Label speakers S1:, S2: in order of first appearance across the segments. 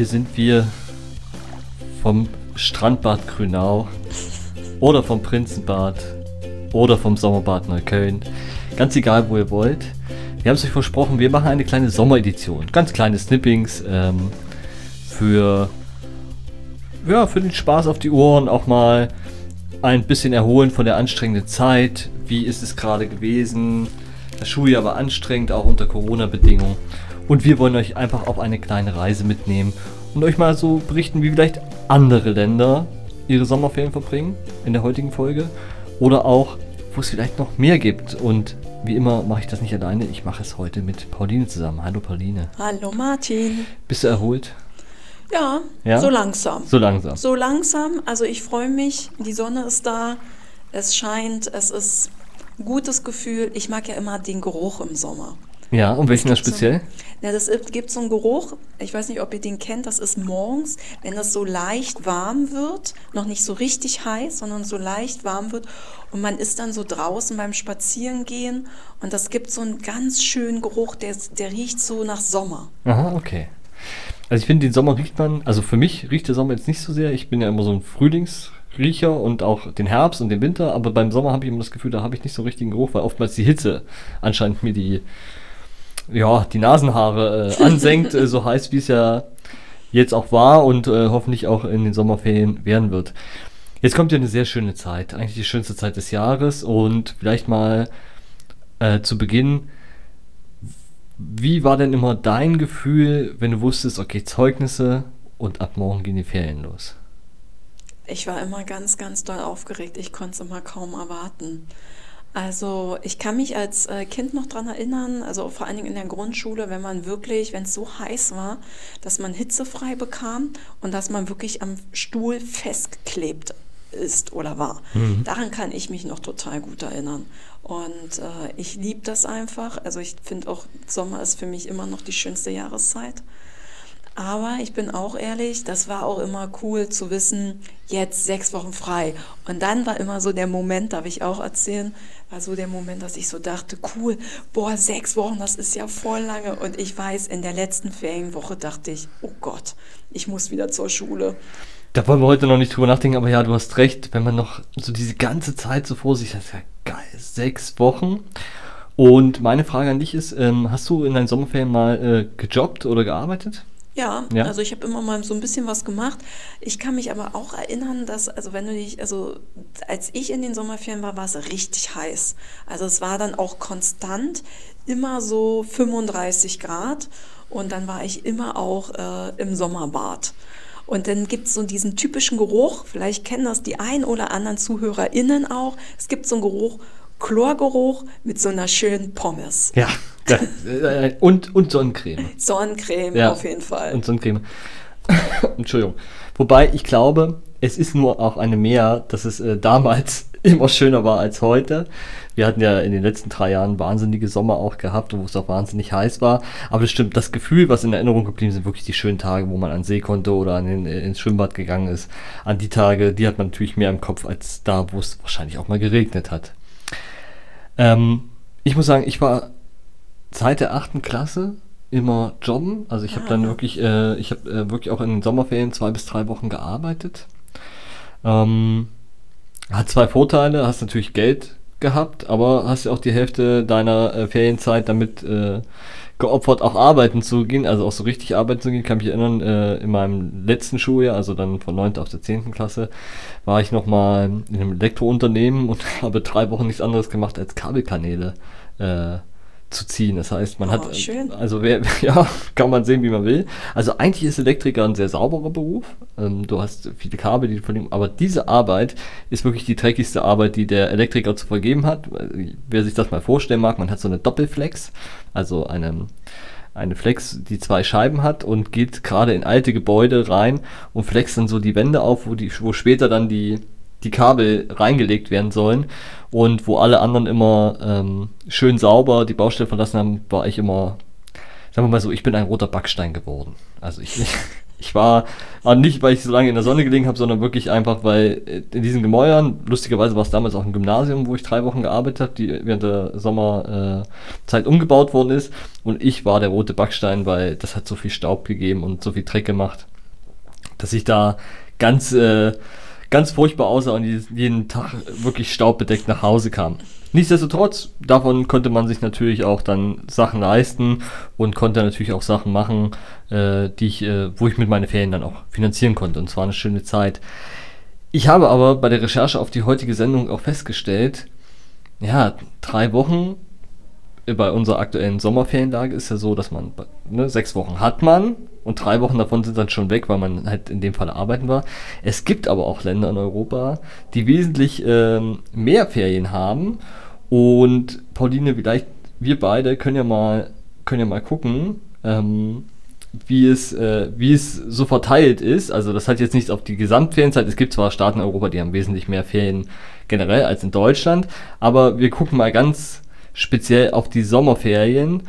S1: hier sind wir vom Strandbad Grünau oder vom Prinzenbad oder vom Sommerbad Neukölln. Ganz egal, wo ihr wollt. Wir haben es euch versprochen, wir machen eine kleine Sommeredition. Ganz kleine Snippings ähm, für, ja, für den Spaß auf die Ohren. Auch mal ein bisschen erholen von der anstrengenden Zeit. Wie ist es gerade gewesen? Das Schuljahr war anstrengend, auch unter Corona-Bedingungen. Und wir wollen euch einfach auf eine kleine Reise mitnehmen und euch mal so berichten, wie vielleicht andere Länder ihre Sommerferien verbringen in der heutigen Folge. Oder auch, wo es vielleicht noch mehr gibt. Und wie immer mache ich das nicht alleine. Ich mache es heute mit Pauline zusammen. Hallo Pauline.
S2: Hallo Martin.
S1: Bist du erholt?
S2: Ja, ja? so langsam.
S1: So langsam.
S2: So langsam. Also ich freue mich. Die Sonne ist da. Es scheint. Es ist ein gutes Gefühl. Ich mag ja immer den Geruch im Sommer.
S1: Ja, und welchen das speziell?
S2: So, ja, das gibt so einen Geruch, ich weiß nicht, ob ihr den kennt, das ist morgens, wenn das so leicht warm wird, noch nicht so richtig heiß, sondern so leicht warm wird und man ist dann so draußen beim Spazierengehen und das gibt so einen ganz schönen Geruch, der, der riecht so nach Sommer.
S1: Aha, okay. Also ich finde, den Sommer riecht man, also für mich riecht der Sommer jetzt nicht so sehr. Ich bin ja immer so ein Frühlingsriecher und auch den Herbst und den Winter, aber beim Sommer habe ich immer das Gefühl, da habe ich nicht so richtigen Geruch, weil oftmals die Hitze anscheinend mir die ja, die Nasenhaare äh, ansenkt, äh, so heiß wie es ja jetzt auch war und äh, hoffentlich auch in den Sommerferien werden wird. Jetzt kommt ja eine sehr schöne Zeit, eigentlich die schönste Zeit des Jahres und vielleicht mal äh, zu Beginn, wie war denn immer dein Gefühl, wenn du wusstest, okay, Zeugnisse und ab morgen gehen die Ferien los?
S2: Ich war immer ganz, ganz doll aufgeregt. Ich konnte es immer kaum erwarten. Also ich kann mich als äh, Kind noch daran erinnern, also vor allen Dingen in der Grundschule, wenn man wirklich, wenn es so heiß war, dass man hitzefrei bekam und dass man wirklich am Stuhl festgeklebt ist oder war. Mhm. Daran kann ich mich noch total gut erinnern. Und äh, ich liebe das einfach. Also ich finde auch, Sommer ist für mich immer noch die schönste Jahreszeit. Aber ich bin auch ehrlich, das war auch immer cool zu wissen, jetzt sechs Wochen frei. Und dann war immer so der Moment, darf ich auch erzählen, war so der Moment, dass ich so dachte, cool, boah, sechs Wochen, das ist ja voll lange. Und ich weiß, in der letzten Ferienwoche dachte ich, oh Gott, ich muss wieder zur Schule.
S1: Da wollen wir heute noch nicht drüber nachdenken, aber ja, du hast recht, wenn man noch so diese ganze Zeit so vor sich hat, ja geil, sechs Wochen. Und meine Frage an dich ist, ähm, hast du in deinen Sommerferien mal äh, gejobbt oder gearbeitet?
S2: Ja, ja, also ich habe immer mal so ein bisschen was gemacht. Ich kann mich aber auch erinnern, dass, also wenn du dich, also als ich in den Sommerferien war, war es richtig heiß. Also es war dann auch konstant immer so 35 Grad und dann war ich immer auch äh, im Sommerbad. Und dann gibt es so diesen typischen Geruch, vielleicht kennen das die ein oder anderen ZuhörerInnen auch. Es gibt so einen Geruch, Chlorgeruch mit so einer schönen Pommes.
S1: Ja. Äh, und, und Sonnencreme.
S2: Sonnencreme ja. auf jeden Fall.
S1: Und Sonnencreme. Entschuldigung. Wobei ich glaube, es ist nur auch eine Mehr, dass es äh, damals immer schöner war als heute. Wir hatten ja in den letzten drei Jahren wahnsinnige Sommer auch gehabt, wo es auch wahnsinnig heiß war. Aber es stimmt, das Gefühl, was in Erinnerung geblieben sind, wirklich die schönen Tage, wo man an See konnte oder an den, äh, ins Schwimmbad gegangen ist. An die Tage, die hat man natürlich mehr im Kopf als da, wo es wahrscheinlich auch mal geregnet hat. Ähm, ich muss sagen, ich war seit der achten Klasse immer jobben. Also ich habe dann ah. wirklich, äh, ich habe äh, wirklich auch in den Sommerferien zwei bis drei Wochen gearbeitet. Ähm, hat zwei Vorteile, hast natürlich Geld gehabt, aber hast ja auch die Hälfte deiner äh, Ferienzeit damit äh, geopfert, auch arbeiten zu gehen, also auch so richtig arbeiten zu gehen. Kann mich erinnern, äh, in meinem letzten Schuljahr, also dann von 9. auf der 10. Klasse, war ich nochmal in einem Elektrounternehmen und habe drei Wochen nichts anderes gemacht als Kabelkanäle äh, zu ziehen. Das heißt, man oh, hat, schön. also wer, ja, kann man sehen, wie man will. Also eigentlich ist Elektriker ein sehr sauberer Beruf. Ähm, du hast viele Kabel, die du verlieren, aber diese Arbeit ist wirklich die dreckigste Arbeit, die der Elektriker zu vergeben hat. Wer sich das mal vorstellen mag, man hat so eine Doppelflex, also eine, eine Flex, die zwei Scheiben hat und geht gerade in alte Gebäude rein und flext dann so die Wände auf, wo die, wo später dann die die Kabel reingelegt werden sollen. Und wo alle anderen immer ähm, schön sauber die Baustelle verlassen haben, war ich immer, sagen wir mal so, ich bin ein roter Backstein geworden. Also ich, ich war nicht, weil ich so lange in der Sonne gelegen habe, sondern wirklich einfach, weil äh, in diesen Gemäuern, lustigerweise war es damals auch ein Gymnasium, wo ich drei Wochen gearbeitet habe, die während der Sommerzeit äh, umgebaut worden ist. Und ich war der rote Backstein, weil das hat so viel Staub gegeben und so viel Dreck gemacht. dass ich da ganz, äh, ganz furchtbar aussah und jeden Tag wirklich staubbedeckt nach Hause kam. Nichtsdestotrotz, davon konnte man sich natürlich auch dann Sachen leisten und konnte natürlich auch Sachen machen, äh, die ich, äh, wo ich mit meinen Ferien dann auch finanzieren konnte. Und zwar eine schöne Zeit. Ich habe aber bei der Recherche auf die heutige Sendung auch festgestellt, ja, drei Wochen bei unserer aktuellen Sommerferienlage ist ja so, dass man ne, sechs Wochen hat man und drei Wochen davon sind dann schon weg, weil man halt in dem Fall arbeiten war. Es gibt aber auch Länder in Europa, die wesentlich ähm, mehr Ferien haben und Pauline, vielleicht wir beide können ja mal können ja mal gucken, ähm, wie es, äh, wie es so verteilt ist. Also das hat jetzt nichts auf die Gesamtferienzeit. Es gibt zwar Staaten in Europa, die haben wesentlich mehr Ferien generell als in Deutschland, aber wir gucken mal ganz speziell auf die Sommerferien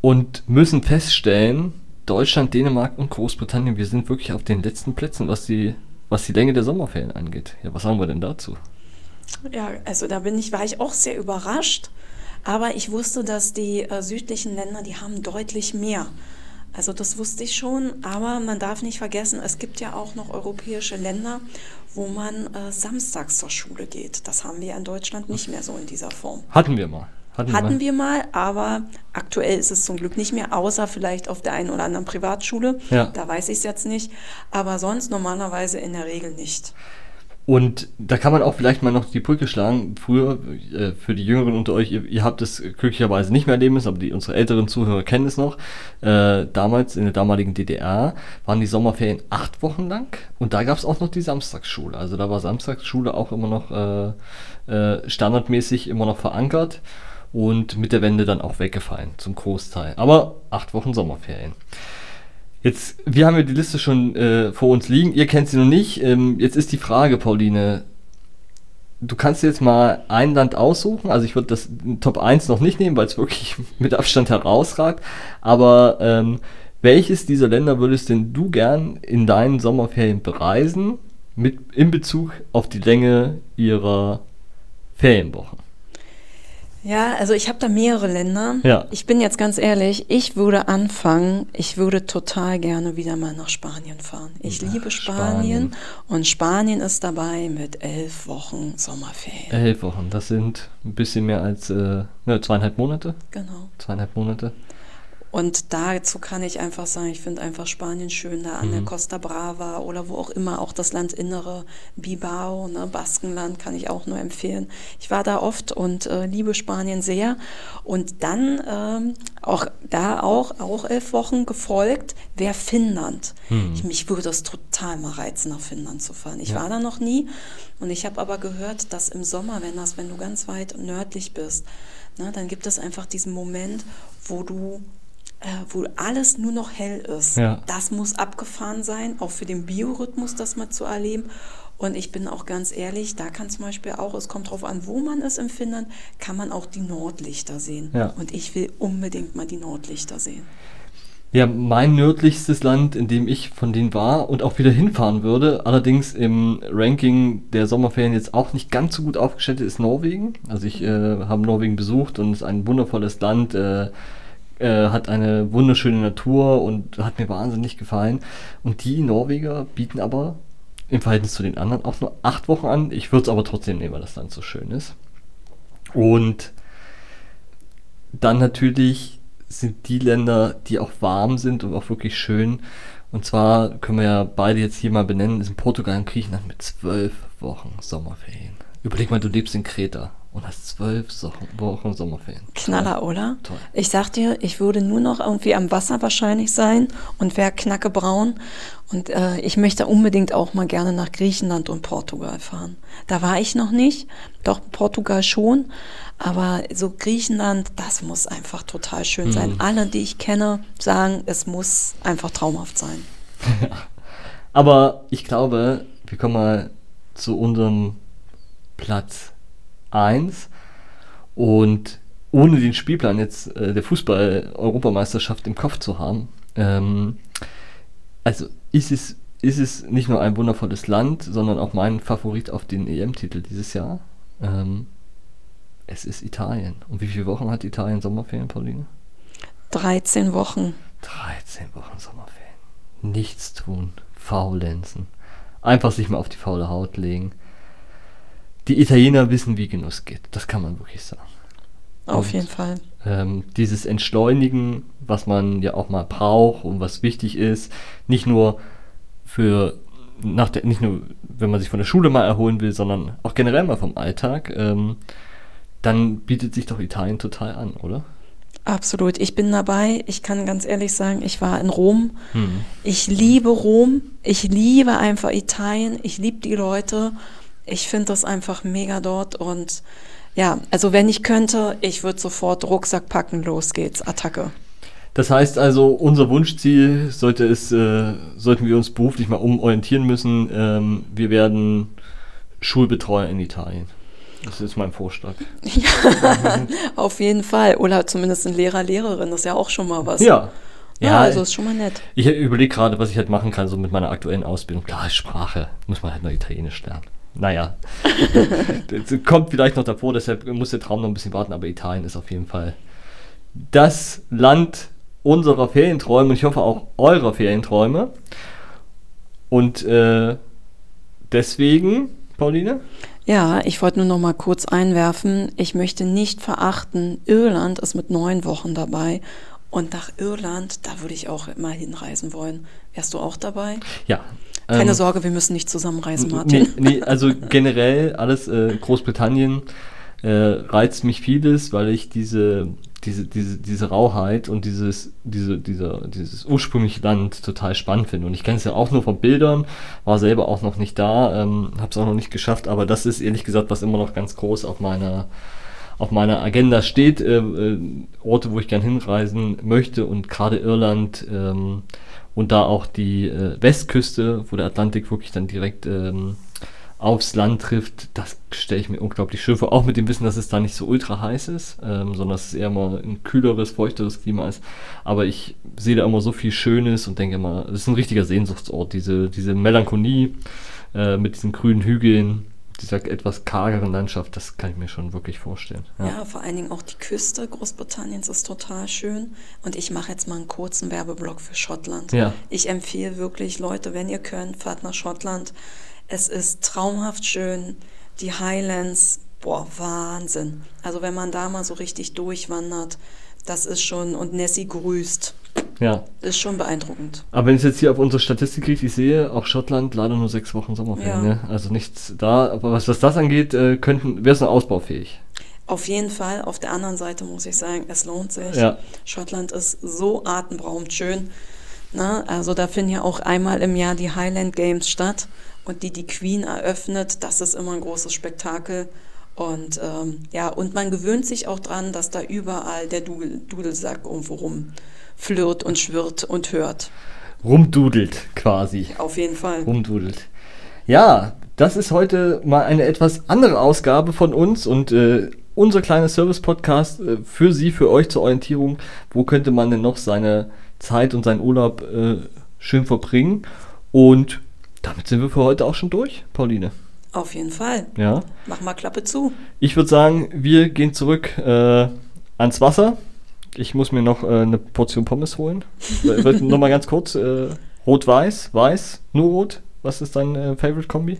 S1: und müssen feststellen, Deutschland, Dänemark und Großbritannien, wir sind wirklich auf den letzten Plätzen, was die, was die Länge der Sommerferien angeht. Ja, was sagen wir denn dazu?
S2: Ja, also da bin ich, war ich auch sehr überrascht. Aber ich wusste, dass die äh, südlichen Länder, die haben deutlich mehr. Also das wusste ich schon, aber man darf nicht vergessen, es gibt ja auch noch europäische Länder, wo man äh, samstags zur Schule geht. Das haben wir in Deutschland nicht mehr so in dieser Form.
S1: Hatten wir mal.
S2: Hatten, Hatten wir mal, aber aktuell ist es zum Glück nicht mehr, außer vielleicht auf der einen oder anderen Privatschule. Ja. Da weiß ich es jetzt nicht. Aber sonst normalerweise in der Regel nicht.
S1: Und da kann man auch vielleicht mal noch die Brücke schlagen. Früher, äh, für die Jüngeren unter euch, ihr, ihr, habt es glücklicherweise nicht mehr erleben müssen, aber die, unsere älteren Zuhörer kennen es noch. Äh, damals in der damaligen DDR waren die Sommerferien acht Wochen lang und da gab es auch noch die Samstagsschule. Also da war Samstagsschule auch immer noch äh, äh standardmäßig immer noch verankert und mit der Wende dann auch weggefallen zum Großteil. Aber acht Wochen Sommerferien. Jetzt, wir haben ja die Liste schon äh, vor uns liegen. Ihr kennt sie noch nicht. Ähm, jetzt ist die Frage, Pauline. Du kannst jetzt mal ein Land aussuchen. Also ich würde das Top 1 noch nicht nehmen, weil es wirklich mit Abstand herausragt. Aber ähm, welches dieser Länder würdest denn du gern in deinen Sommerferien bereisen, mit, in Bezug auf die Länge ihrer Ferienwochen?
S2: Ja, also ich habe da mehrere Länder. Ja. Ich bin jetzt ganz ehrlich, ich würde anfangen, ich würde total gerne wieder mal nach Spanien fahren. Ich ja, liebe Spanien, Spanien, und Spanien ist dabei mit elf Wochen Sommerferien.
S1: Elf Wochen, das sind ein bisschen mehr als äh, ne, zweieinhalb Monate.
S2: Genau.
S1: Zweieinhalb Monate.
S2: Und dazu kann ich einfach sagen, ich finde einfach Spanien schön, da an mhm. der Costa Brava oder wo auch immer, auch das Landinnere, Bilbao, ne, Baskenland kann ich auch nur empfehlen. Ich war da oft und äh, liebe Spanien sehr. Und dann ähm, auch da auch, auch elf Wochen gefolgt, wäre Finnland. Mhm. Ich, mich würde das total mal reizen, nach Finnland zu fahren. Ich ja. war da noch nie und ich habe aber gehört, dass im Sommer, wenn das, wenn du ganz weit nördlich bist, na, ne, dann gibt es einfach diesen Moment, wo du äh, wo alles nur noch hell ist. Ja. Das muss abgefahren sein, auch für den Biorhythmus das mal zu erleben. Und ich bin auch ganz ehrlich, da kann zum Beispiel auch, es kommt darauf an, wo man es empfindet, kann man auch die Nordlichter sehen. Ja. Und ich will unbedingt mal die Nordlichter sehen.
S1: Ja, mein nördlichstes Land, in dem ich von denen war und auch wieder hinfahren würde, allerdings im Ranking der Sommerferien jetzt auch nicht ganz so gut aufgestellt ist Norwegen. Also ich äh, habe Norwegen besucht und es ist ein wundervolles Land. Äh, äh, hat eine wunderschöne Natur und hat mir wahnsinnig gefallen. Und die Norweger bieten aber im Verhältnis zu den anderen auch nur acht Wochen an. Ich würde es aber trotzdem nehmen, weil das Land so schön ist. Und dann natürlich sind die Länder, die auch warm sind und auch wirklich schön. Und zwar können wir ja beide jetzt hier mal benennen, ist in Portugal und Griechenland mit zwölf Wochen Sommerferien. Überleg mal, du lebst in Kreta und hast zwölf Wochen Sommerferien.
S2: Knaller, oder? Toll. Ich sag dir, ich würde nur noch irgendwie am Wasser wahrscheinlich sein und wäre knackebraun. Und äh, ich möchte unbedingt auch mal gerne nach Griechenland und Portugal fahren. Da war ich noch nicht, doch Portugal schon. Aber so Griechenland, das muss einfach total schön sein. Alle, die ich kenne, sagen, es muss einfach traumhaft sein.
S1: Aber ich glaube, wir kommen mal zu unserem Platz 1 und ohne den Spielplan jetzt äh, der Fußball-Europameisterschaft im Kopf zu haben, ähm, also ist es, ist es nicht nur ein wundervolles Land, sondern auch mein Favorit auf den EM-Titel dieses Jahr. Ähm, es ist Italien. Und wie viele Wochen hat Italien Sommerferien, Pauline?
S2: 13 Wochen.
S1: 13 Wochen Sommerferien. Nichts tun faulenzen. Einfach sich mal auf die faule Haut legen. Die Italiener wissen, wie Genuss geht. Das kann man wirklich sagen.
S2: Auf
S1: Und,
S2: jeden Fall.
S1: Ähm, dieses Entschleunigen, was man ja auch mal braucht und was wichtig ist, nicht nur für nach der, nicht nur, wenn man sich von der Schule mal erholen will, sondern auch generell mal vom Alltag, ähm, dann bietet sich doch Italien total an, oder?
S2: Absolut. Ich bin dabei. Ich kann ganz ehrlich sagen, ich war in Rom.
S1: Hm.
S2: Ich liebe Rom. Ich liebe einfach Italien. Ich liebe die Leute. Ich finde das einfach mega dort. Und ja, also wenn ich könnte, ich würde sofort Rucksack packen, los geht's, Attacke.
S1: Das heißt also, unser Wunschziel sollte es, äh, sollten wir uns beruflich mal umorientieren müssen. Ähm, wir werden Schulbetreuer in Italien. Das ist mein Vorschlag.
S2: Ja, auf jeden Fall. Oder zumindest ein Lehrer, Lehrerin, das ist ja auch schon mal was.
S1: Ja.
S2: Ja, also ist schon mal nett.
S1: Ich überlege gerade, was ich halt machen kann, so mit meiner aktuellen Ausbildung. Klar, Sprache, muss man halt noch Italienisch lernen. Naja, das kommt vielleicht noch davor, deshalb muss der Traum noch ein bisschen warten, aber Italien ist auf jeden Fall das Land unserer Ferienträume und ich hoffe auch eurer Ferienträume. Und äh, deswegen, Pauline?
S2: Ja, ich wollte nur noch mal kurz einwerfen, ich möchte nicht verachten, Irland ist mit neun Wochen dabei und nach Irland, da würde ich auch mal hinreisen wollen. Wärst du auch dabei?
S1: Ja.
S2: Keine
S1: ähm,
S2: Sorge, wir müssen nicht zusammenreisen, Martin.
S1: Nee, nee, also generell alles äh, Großbritannien äh, reizt mich vieles, weil ich diese, diese, diese, diese Rauheit und dieses, diese, dieser, dieses ursprüngliche Land total spannend finde. Und ich kenne es ja auch nur von Bildern, war selber auch noch nicht da, ähm, habe es auch noch nicht geschafft, aber das ist ehrlich gesagt, was immer noch ganz groß auf meiner auf meiner Agenda steht, äh, äh, Orte, wo ich gern hinreisen möchte und gerade Irland ähm, und da auch die äh, Westküste, wo der Atlantik wirklich dann direkt ähm, aufs Land trifft, das stelle ich mir unglaublich schön vor. Auch mit dem Wissen, dass es da nicht so ultra heiß ist, ähm, sondern dass es eher mal ein kühleres, feuchteres Klima ist. Aber ich sehe da immer so viel Schönes und denke immer, das ist ein richtiger Sehnsuchtsort, diese, diese Melancholie äh, mit diesen grünen Hügeln dieser etwas kargeren Landschaft, das kann ich mir schon wirklich vorstellen.
S2: Ja. ja. vor allen Dingen auch die Küste Großbritanniens ist total schön. Und ich mache jetzt mal einen kurzen Werbeblock für Schottland.
S1: Ja.
S2: Ich empfehle wirklich, Leute, wenn ihr könnt, fahrt nach Schottland. Es ist traumhaft schön. Die Highlands, boah, Wahnsinn. Also wenn man da mal so richtig durchwandert, das ist schon, und Nessie grüßt.
S1: Ja.
S2: Ist schon beeindruckend.
S1: Aber wenn ich jetzt hier auf unsere Statistik ich sehe, auch Schottland leider nur sechs Wochen Sommerferien. Ja. Ne? Also nichts da. Aber was, was das angeht, äh, könnten, wäre es noch ausbaufähig.
S2: Auf jeden Fall. Auf der anderen Seite muss ich sagen, es lohnt sich.
S1: Ja.
S2: Schottland ist so atemberaubend schön. Na, also da finden ja auch einmal im Jahr die Highland Games statt und die die Queen eröffnet. Das ist immer ein großes Spektakel. Und ähm, ja, und man gewöhnt sich auch dran, dass da überall der Dudel, Dudelsack irgendwo rumflirrt und schwirrt und hört.
S1: Rumdudelt quasi.
S2: Auf jeden Fall.
S1: Rumdudelt. Ja, das ist heute mal eine etwas andere Ausgabe von uns und äh, unser kleiner Service-Podcast äh, für Sie, für euch zur Orientierung. Wo könnte man denn noch seine Zeit und seinen Urlaub äh, schön verbringen? Und damit sind wir für heute auch schon durch, Pauline.
S2: Auf jeden Fall.
S1: Ja.
S2: Mach mal Klappe zu.
S1: Ich würde sagen, wir gehen zurück äh, ans Wasser. Ich muss mir noch äh, eine Portion Pommes holen. noch mal ganz kurz. Äh, Rot-Weiß, Weiß, nur Rot. Was ist dein äh, Favorite-Kombi?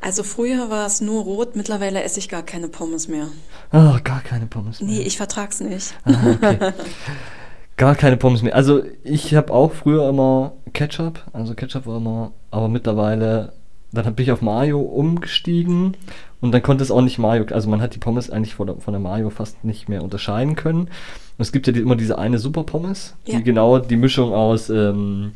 S2: Also früher war es nur rot, mittlerweile esse ich gar keine Pommes mehr.
S1: Oh, gar keine Pommes mehr.
S2: Nee, ich vertrag's nicht.
S1: Ah, okay. gar keine Pommes mehr. Also ich habe auch früher immer Ketchup, also Ketchup war immer, aber mittlerweile dann bin ich auf Mayo umgestiegen und dann konnte es auch nicht Mayo, also man hat die Pommes eigentlich von der, von der Mayo fast nicht mehr unterscheiden können. Und es gibt ja die, immer diese eine Super Pommes, ja. die genau die Mischung aus, ähm,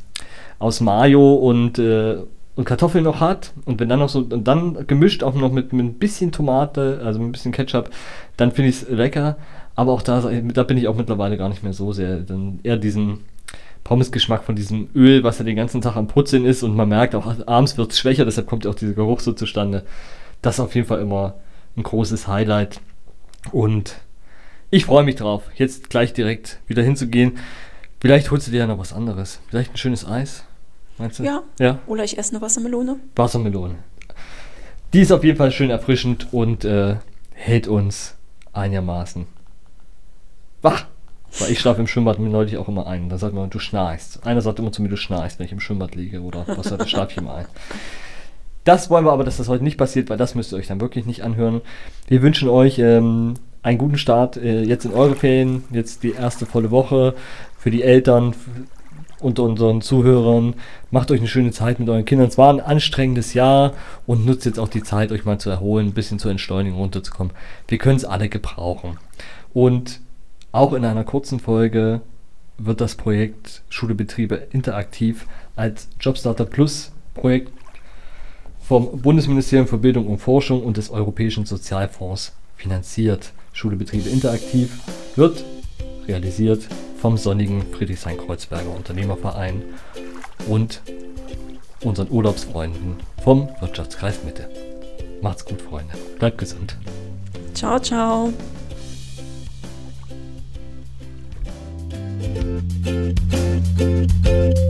S1: aus Mayo und, äh, und Kartoffeln noch hat. Und wenn dann noch so, und dann gemischt auch noch mit, mit ein bisschen Tomate, also mit ein bisschen Ketchup, dann finde ich es lecker. Aber auch da, da bin ich auch mittlerweile gar nicht mehr so sehr. Dann eher diesen Pommesgeschmack von diesem Öl, was ja den ganzen Tag am Putzeln ist und man merkt auch, abends wird es schwächer, deshalb kommt ja auch dieser Geruch so zustande. Das ist auf jeden Fall immer ein großes Highlight und ich freue mich drauf, jetzt gleich direkt wieder hinzugehen. Vielleicht holst du dir ja noch was anderes. Vielleicht ein schönes Eis.
S2: Meinst du? Ja. ja. Oder ich esse eine Wassermelone.
S1: Wassermelone. Die ist auf jeden Fall schön erfrischend und äh, hält uns einigermaßen wach. Weil ich schlafe im Schwimmbad mir neulich auch immer ein. Da sagt man, du schnarchst. Einer sagt immer zu mir, du schnarchst, wenn ich im Schwimmbad liege oder was da schlafe ich immer ein. Das wollen wir aber, dass das heute nicht passiert, weil das müsst ihr euch dann wirklich nicht anhören. Wir wünschen euch ähm, einen guten Start äh, jetzt in eure Ferien, jetzt die erste volle Woche für die Eltern unter unseren Zuhörern. Macht euch eine schöne Zeit mit euren Kindern. Es war ein anstrengendes Jahr und nutzt jetzt auch die Zeit, euch mal zu erholen, ein bisschen zur Entschleunigung runterzukommen. Wir können es alle gebrauchen. Und auch in einer kurzen Folge wird das Projekt Schulebetriebe interaktiv als Jobstarter Plus Projekt vom Bundesministerium für Bildung und Forschung und des Europäischen Sozialfonds finanziert. Schulebetriebe interaktiv wird realisiert vom sonnigen Friedrichshain-Kreuzberger Unternehmerverein und unseren Urlaubsfreunden vom Wirtschaftskreis Mitte. Macht's gut, Freunde. Bleibt gesund.
S2: Ciao, ciao. Thank you.